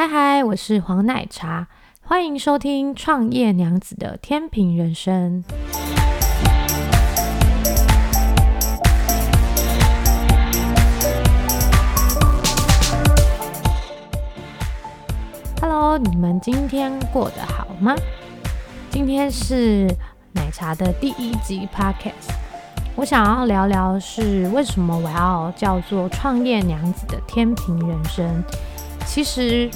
嗨嗨，我是黄奶茶，欢迎收听创业娘子的天平人生。Hello，你们今天过得好吗？今天是奶茶的第一集 Podcast，我想要聊聊是为什么我要叫做创业娘子的天平人生。其实。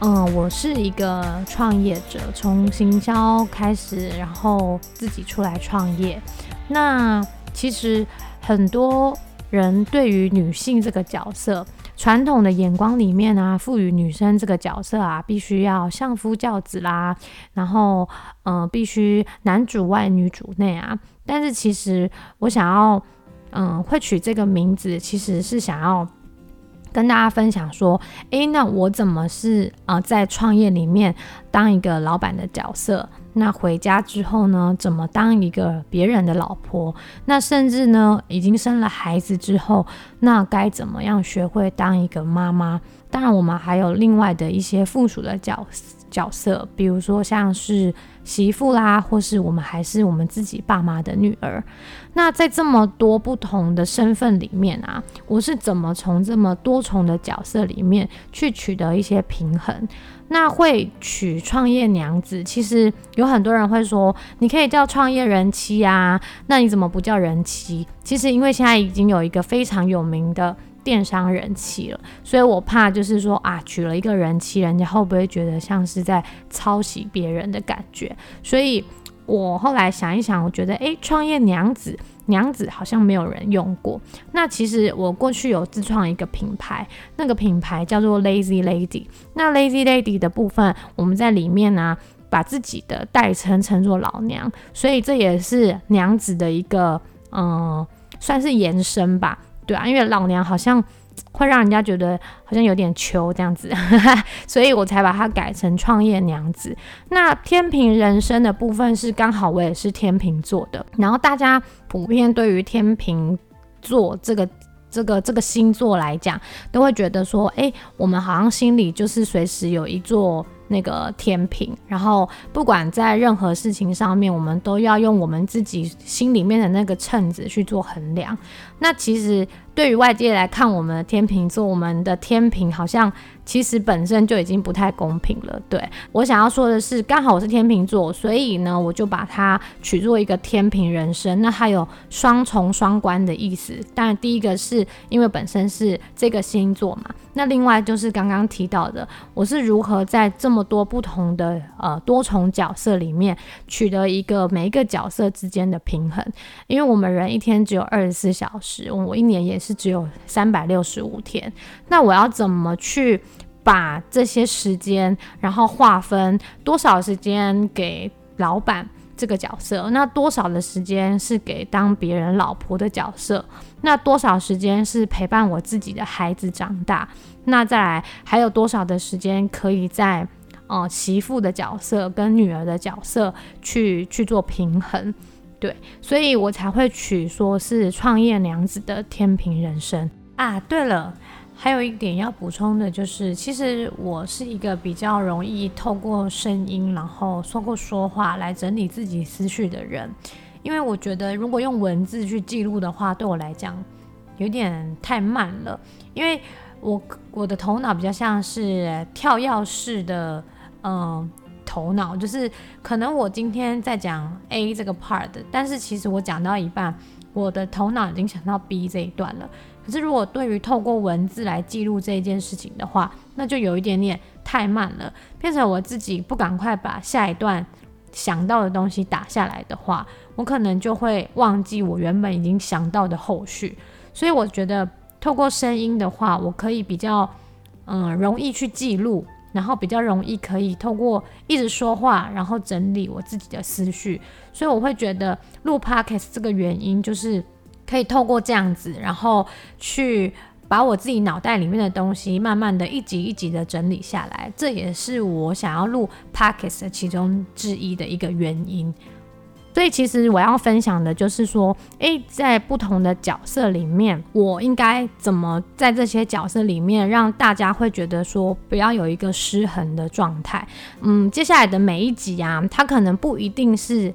嗯，我是一个创业者，从行销开始，然后自己出来创业。那其实很多人对于女性这个角色，传统的眼光里面啊，赋予女生这个角色啊，必须要相夫教子啦，然后嗯、必须男主外女主内啊。但是其实我想要，嗯，会取这个名字，其实是想要。跟大家分享说，诶，那我怎么是啊、在创业里面当一个老板的角色？那回家之后呢，怎么当一个别人的老婆？那甚至呢，已经生了孩子之后，那该怎么样学会当一个妈妈？当然，我们还有另外的一些附属的角色角色，比如说像是媳妇啦，或是我们还是我们自己爸妈的女儿。那在这么多不同的身份里面啊，我是怎么从这么多重的角色里面去取得一些平衡？那会娶创业娘子，其实有很多人会说，你可以叫创业人妻啊，那你怎么不叫人妻？其实因为现在已经有一个非常有名的电商人妻了，所以我怕就是说啊，娶了一个人妻，人家会不会觉得像是在抄袭别人的感觉？所以。我后来想一想，我觉得，诶，创业娘子，娘子好像没有人用过。那其实我过去有自创一个品牌，那个品牌叫做 Lazy Lady。那 Lazy Lady 的部分，我们在里面呢、把自己的代称称作老娘，所以这也是娘子的一个，嗯、算是延伸吧，对啊，因为老娘好像。会让人家觉得好像有点糗这样子，所以我才把它改成创业娘子。那天平人生的部分是刚好我也是天秤座的，然后大家普遍对于天秤座这个这个这个星座来讲，都会觉得说，哎，我们好像心里就是随时有一座。那个天平，然后不管在任何事情上面，我们都要用我们自己心里面的那个秤子去做衡量。那其实对于外界来看，我们的天秤座，我们的天平好像。其实本身就已经不太公平了。对，我想要说的是，刚好我是天秤座，所以呢，我就把它取作一个天平人生。那它有双重双关的意思。当然，第一个是因为本身是这个星座嘛。那另外就是刚刚提到的，我是如何在这么多不同的呃多重角色里面取得一个每一个角色之间的平衡。因为我们人一天只有二十四小时，我一年也是只有三百六十五天。那我要怎么去？把这些时间，然后划分多少时间给老板这个角色，那多少的时间是给当别人老婆的角色，那多少时间是陪伴我自己的孩子长大，那再来还有多少的时间可以在呃媳妇的角色跟女儿的角色去去做平衡，对，所以我才会取说是创业娘子的天平人生啊。对了。还有一点要补充的就是，其实我是一个比较容易透过声音，然后透过说话来整理自己思绪的人。因为我觉得，如果用文字去记录的话，对我来讲有点太慢了。因为我我的头脑比较像是跳跃式的，嗯、头脑就是可能我今天在讲 A 这个 part，但是其实我讲到一半，我的头脑已经想到 B 这一段了。可是，如果对于透过文字来记录这一件事情的话，那就有一点点太慢了。变成我自己不赶快把下一段想到的东西打下来的话，我可能就会忘记我原本已经想到的后续。所以，我觉得透过声音的话，我可以比较嗯容易去记录，然后比较容易可以透过一直说话，然后整理我自己的思绪。所以，我会觉得录 Podcast 这个原因就是。可以透过这样子，然后去把我自己脑袋里面的东西，慢慢的一集一集的整理下来。这也是我想要录 Podcast 其中之一的一个原因。所以其实我要分享的就是说，诶，在不同的角色里面，我应该怎么在这些角色里面让大家会觉得说不要有一个失衡的状态。嗯，接下来的每一集啊，它可能不一定是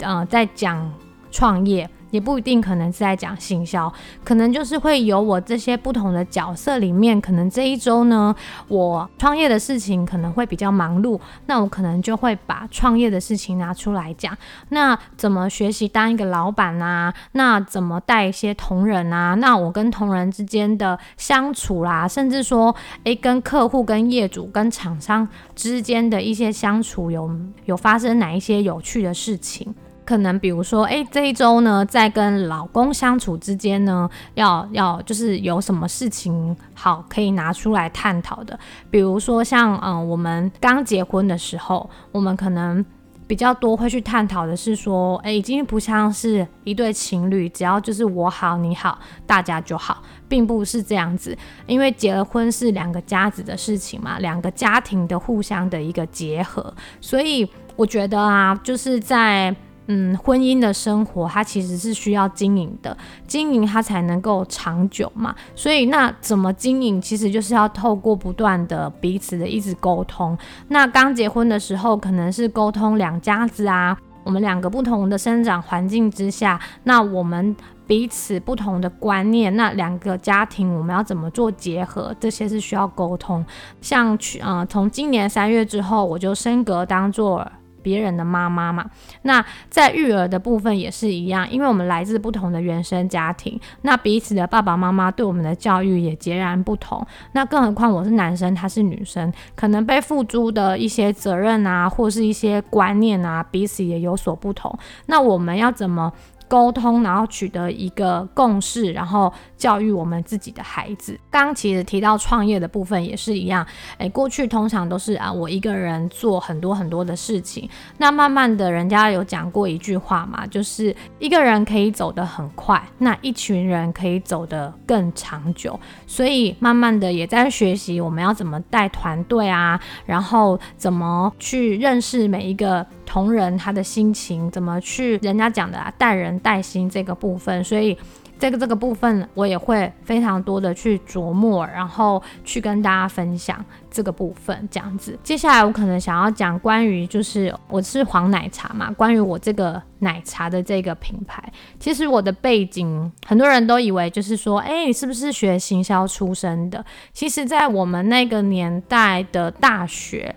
呃在讲创业。也不一定，可能是在讲行销，可能就是会有我这些不同的角色里面，可能这一周呢，我创业的事情可能会比较忙碌，那我可能就会把创业的事情拿出来讲。那怎么学习当一个老板啊？那怎么带一些同仁啊？那我跟同仁之间的相处啦、甚至说，诶，跟客户、跟业主、跟厂商之间的一些相处，有有发生哪一些有趣的事情？可能比如说，哎，这一周呢，在跟老公相处之间呢，要要就是有什么事情好可以拿出来探讨的。比如说像，嗯，我们刚结婚的时候，我们可能比较多会去探讨的是说，哎，已经不像是一对情侣，只要就是我好你好，大家就好，并不是这样子。因为结了婚是两个家子的事情嘛，两个家庭的互相的一个结合，所以我觉得啊，就是在。嗯，婚姻的生活它其实是需要经营的，经营它才能够长久嘛。所以那怎么经营，其实就是要透过不断的彼此的一直沟通。那刚结婚的时候，可能是沟通两家子啊，我们两个不同的生长环境之下，那我们彼此不同的观念，那两个家庭我们要怎么做结合，这些是需要沟通。像去，呃，从今年三月之后，我就升格当做。别人的妈妈嘛，那在育儿的部分也是一样，因为我们来自不同的原生家庭，那彼此的爸爸妈妈对我们的教育也截然不同。那更何况我是男生，他是女生，可能被付诸的一些责任啊，或是一些观念啊，彼此也有所不同。那我们要怎么沟通，然后取得一个共识，然后教育我们自己的孩子。刚其实提到创业的部分也是一样，诶，过去通常都是啊，我一个人做很多很多的事情。那慢慢的人家有讲过一句话嘛，就是一个人可以走得很快，那一群人可以走得更长久。所以慢慢的也在学习我们要怎么带团队啊，然后怎么去认识每一个。同仁他的心情怎么去？人家讲的啊，带人带心这个部分，所以这个这个部分我也会非常多的去琢磨，然后去跟大家分享这个部分这样子。接下来我可能想要讲关于就是我是黄奶茶嘛，关于我这个奶茶的这个品牌，其实我的背景很多人都以为就是说，哎，你是不是学行销出身的？其实，在我们那个年代的大学。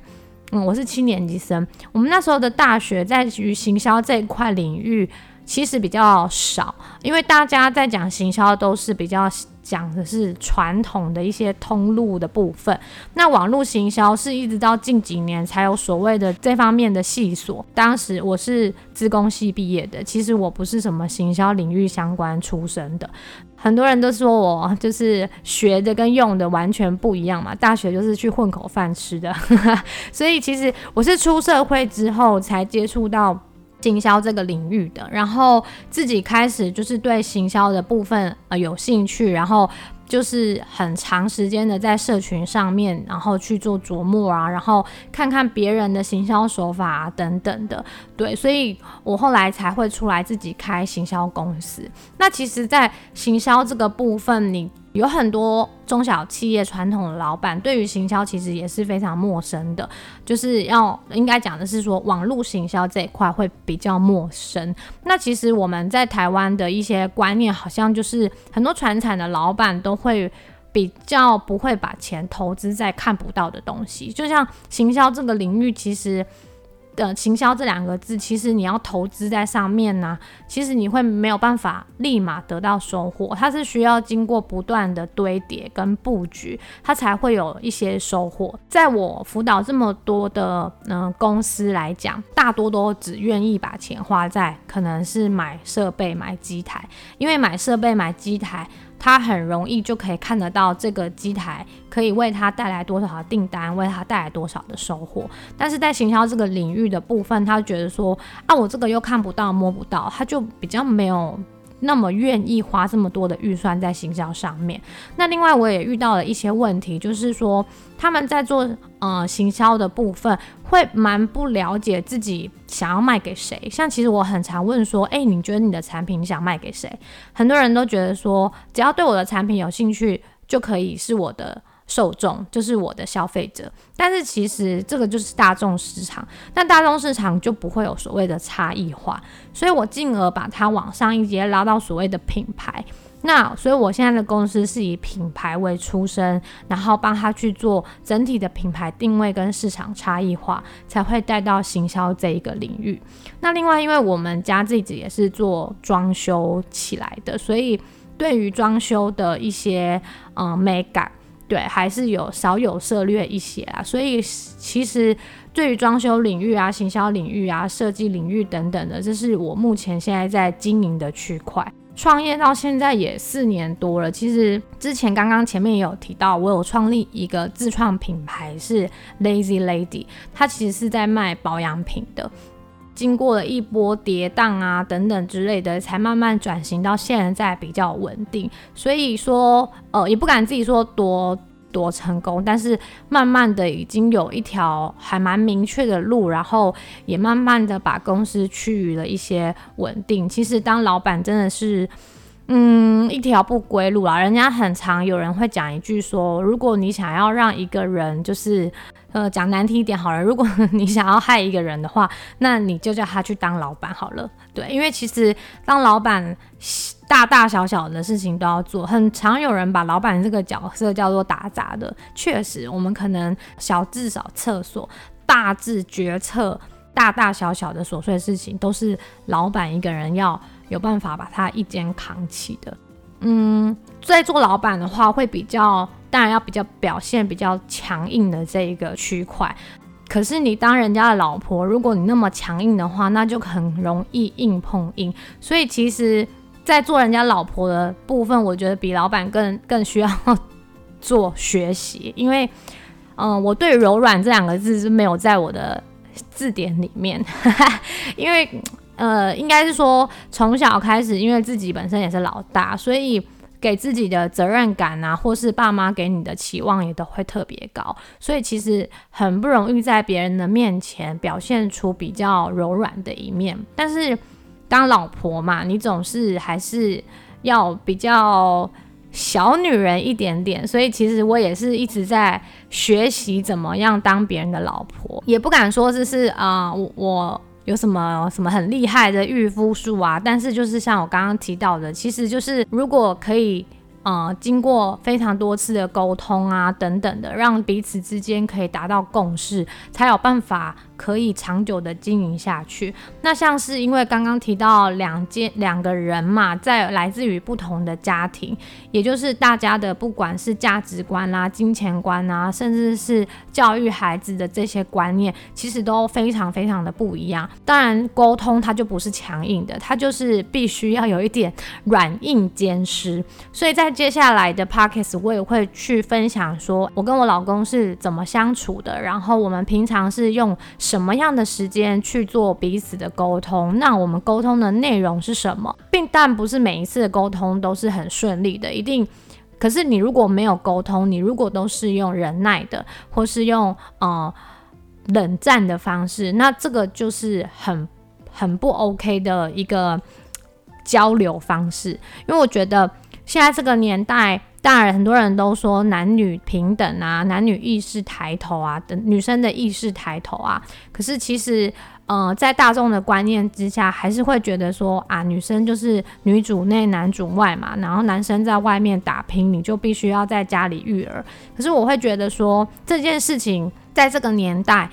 嗯，我是七年级生。我们那时候的大学在于行销这一块领域其实比较少，因为大家在讲行销都是比较讲的是传统的一些通路的部分。那网络行销是一直到近几年才有所谓的这方面的系所。当时我是资工系毕业的，其实我不是什么行销领域相关出身的。很多人都说我就是学的跟用的完全不一样嘛，大学就是去混口饭吃的，所以其实我是出社会之后才接触到行销这个领域的，然后自己开始就是对行销的部分呃有兴趣，然后。就是很长时间的在社群上面，然后去做琢磨啊，然后看看别人的行销手法啊等等的，对，所以我后来才会出来自己开行销公司。那其实，在行销这个部分，你。有很多中小企业传统的老板对于行销其实也是非常陌生的，就是要应该讲的是说网络行销这一块会比较陌生。那其实我们在台湾的一些观念，好像就是很多传产的老板都会比较不会把钱投资在看不到的东西，就像行销这个领域，其实。的行销这两个字，其实你要投资在上面呢、其实你会没有办法立马得到收获，它是需要经过不断的堆叠跟布局，它才会有一些收获。在我辅导这么多的嗯、公司来讲，大多都只愿意把钱花在可能是买设备、买机台，因为买设备、买机台。他很容易就可以看得到这个机台可以为他带来多少的订单，为他带来多少的收获。但是在行销这个领域的部分，他觉得说啊，我这个又看不到摸不到，他就比较没有那么愿意花这么多的预算在行销上面。那另外我也遇到了一些问题，就是说他们在做呃行销的部分会蛮不了解自己想要卖给谁。像其实我很常问说，哎，你觉得你的产品想卖给谁？很多人都觉得说，只要对我的产品有兴趣就可以是我的。受众就是我的消费者，但是其实这个就是大众市场，但大众市场就不会有所谓的差异化，所以我进而把它往上一阶拉到所谓的品牌。那所以我现在的公司是以品牌为出身，然后帮他去做整体的品牌定位跟市场差异化，才会带到行销这一个领域。那另外，因为我们家自己也是做装修起来的，所以对于装修的一些嗯美感。对，还是有少有涉猎一些啊，所以其实对于装修领域啊、行销领域啊、设计领域等等的，这是我目前现在在经营的区块。创业到现在也四年多了，其实之前刚刚前面也有提到，我有创立一个自创品牌是 Lazy Lady，它其实是在卖保养品的。经过了一波跌宕啊等等之类的，才慢慢转型到现在比较稳定。所以说，呃，也不敢自己说多多成功，但是慢慢的已经有一条还蛮明确的路，然后也慢慢的把公司趋于了一些稳定。其实当老板真的是，嗯，一条不归路啊。人家很常有人会讲一句说，如果你想要让一个人就是。呃，讲难听一点好了，如果 你想要害一个人的话，那你就叫他去当老板好了。对，因为其实当老板，大大小小的事情都要做。很常有人把老板这个角色叫做打杂的。确实，我们可能小至少厕所，大至决策，大大小小的琐碎事情，都是老板一个人要有办法把它一肩扛起的。嗯，在做老板的话，会比较。当然要比较表现比较强硬的这一个区块，可是你当人家的老婆，如果你那么强硬的话，那就很容易硬碰硬。所以其实，在做人家老婆的部分，我觉得比老板更更需要做学习，因为，嗯、我对柔软这两个字是没有在我的字典里面，因为，呃，应该是说从小开始，因为自己本身也是老大，所以。给自己的责任感啊，或是爸妈给你的期望也都会特别高，所以其实很不容易在别人的面前表现出比较柔软的一面。但是当老婆嘛，你总是还是要比较小女人一点点，所以其实我也是一直在学习怎么样当别人的老婆，也不敢说这是啊、我。有什么什么很厉害的御夫术啊？但是就是像我刚刚提到的，其实就是如果可以。呃，经过非常多次的沟通啊，等等的，让彼此之间可以达到共识，才有办法可以长久的经营下去。那像是因为刚刚提到两间两个人嘛，在来自于不同的家庭，也就是大家的不管是价值观啊、金钱观啊，甚至是教育孩子的这些观念，其实都非常非常的不一样。当然，沟通它就不是强硬的，它就是必须要有一点软硬兼施。所以在接下来的 podcast 我也会去分享，说我跟我老公是怎么相处的，然后我们平常是用什么样的时间去做彼此的沟通，那我们沟通的内容是什么，并但不是每一次的沟通都是很顺利的，一定。可是你如果没有沟通，你如果都是用忍耐的，或是用呃冷战的方式，那这个就是很很不 OK 的一个交流方式，因为我觉得。现在这个年代，当然很多人都说男女平等啊，男女意识抬头啊，等女生的意识抬头啊。可是其实，呃，在大众的观念之下，还是会觉得说啊，女生就是女主内，男主外嘛。然后男生在外面打拼，你就必须要在家里育儿。可是我会觉得说，这件事情在这个年代，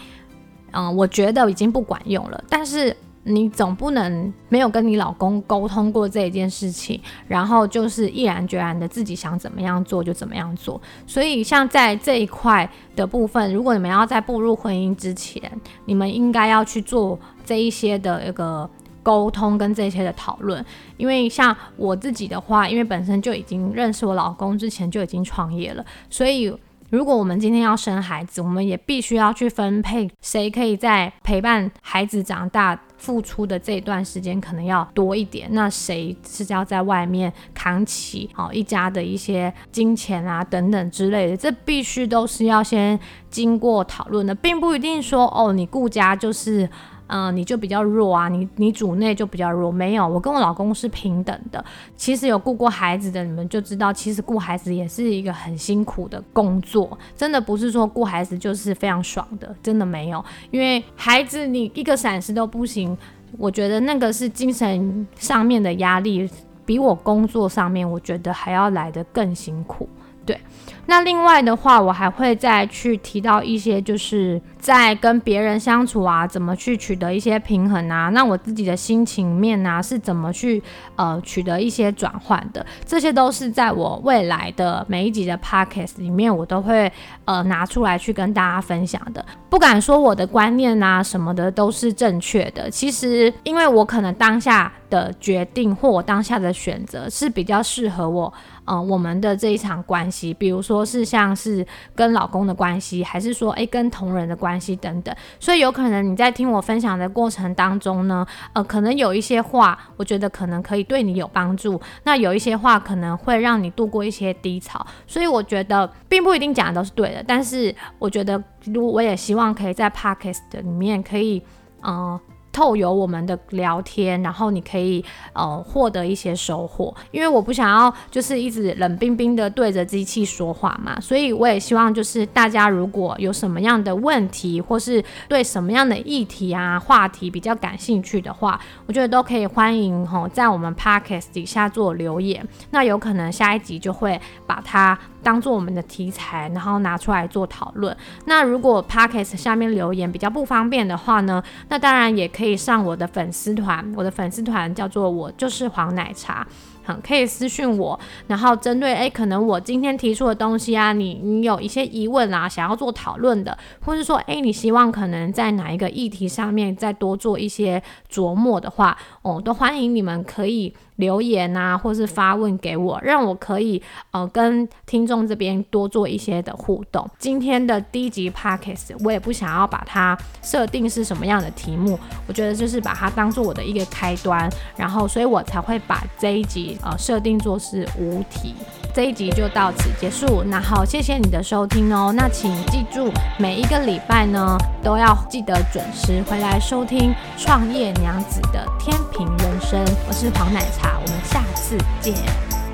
嗯、我觉得已经不管用了。但是。你总不能没有跟你老公沟通过这一件事情，然后就是毅然决然的自己想怎么样做就怎么样做。所以像在这一块的部分，如果你们要在步入婚姻之前，你们应该要去做这一些的一个沟通跟这些的讨论。因为像我自己的话，因为本身就已经认识我老公之前就已经创业了，所以。如果我们今天要生孩子，我们也必须要去分配谁可以在陪伴孩子长大付出的这段时间可能要多一点，那谁是要在外面扛起哦一家的一些金钱啊等等之类的，这必须都是要先经过讨论的，并不一定说哦你顾家就是。嗯、你就比较弱啊，你你主内就比较弱。没有，我跟我老公是平等的。其实有顾过孩子的，你们就知道，其实顾孩子也是一个很辛苦的工作。真的不是说顾孩子就是非常爽的，真的没有。因为孩子你一个闪失都不行，我觉得那个是精神上面的压力，比我工作上面我觉得还要来得更辛苦。对，那另外的话，我还会再去提到一些，就是在跟别人相处啊，怎么去取得一些平衡啊？那我自己的心情面啊，是怎么去呃取得一些转换的？这些都是在我未来的每一集的 podcast 里面，我都会呃拿出来去跟大家分享的。不敢说我的观念啊什么的都是正确的，其实因为我可能当下的决定或我当下的选择是比较适合我。呃，我们的这一场关系，比如如说是像是跟老公的关系，还是说诶跟同人的关系等等，所以有可能你在听我分享的过程当中呢，呃，可能有一些话，我觉得可能可以对你有帮助，那有一些话可能会让你度过一些低潮，所以我觉得并不一定讲的都是对的，但是我觉得，如我也希望可以在 Podcast 里面可以，嗯、透由我们的聊天，然后你可以呃获得一些收获，因为我不想要就是一直冷冰冰的对着机器说话嘛，所以我也希望就是大家如果有什么样的问题，或是对什么样的议题啊话题比较感兴趣的话，我觉得都可以欢迎吼在我们 Podcast 底下做留言，那有可能下一集就会把它。当做我们的题材，然后拿出来做讨论。那如果 Podcast 下面留言比较不方便的话呢，那当然也可以上我的粉丝团，我的粉丝团叫做我就是黄奶茶。嗯，可以私信我，然后针对诶，可能我今天提出的东西啊，你你有一些疑问啊，想要做讨论的，或是说诶，你希望可能在哪一个议题上面再多做一些琢磨的话，哦，都欢迎你们可以留言啊，或是发问给我，让我可以呃跟听众这边多做一些的互动。今天的第一集 Podcast，我也不想要把它设定是什么样的题目，我觉得就是把它当做我的一个开端，然后所以我才会把这一集。呃，设定做是无题，这一集就到此结束。那好，谢谢你的收听哦。那请记住，每一个礼拜呢，都要记得准时回来收听创业娘子的天平人生。我是黄奶茶，我们下次见，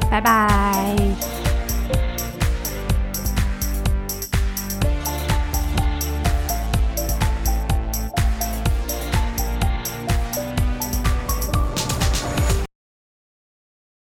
拜拜。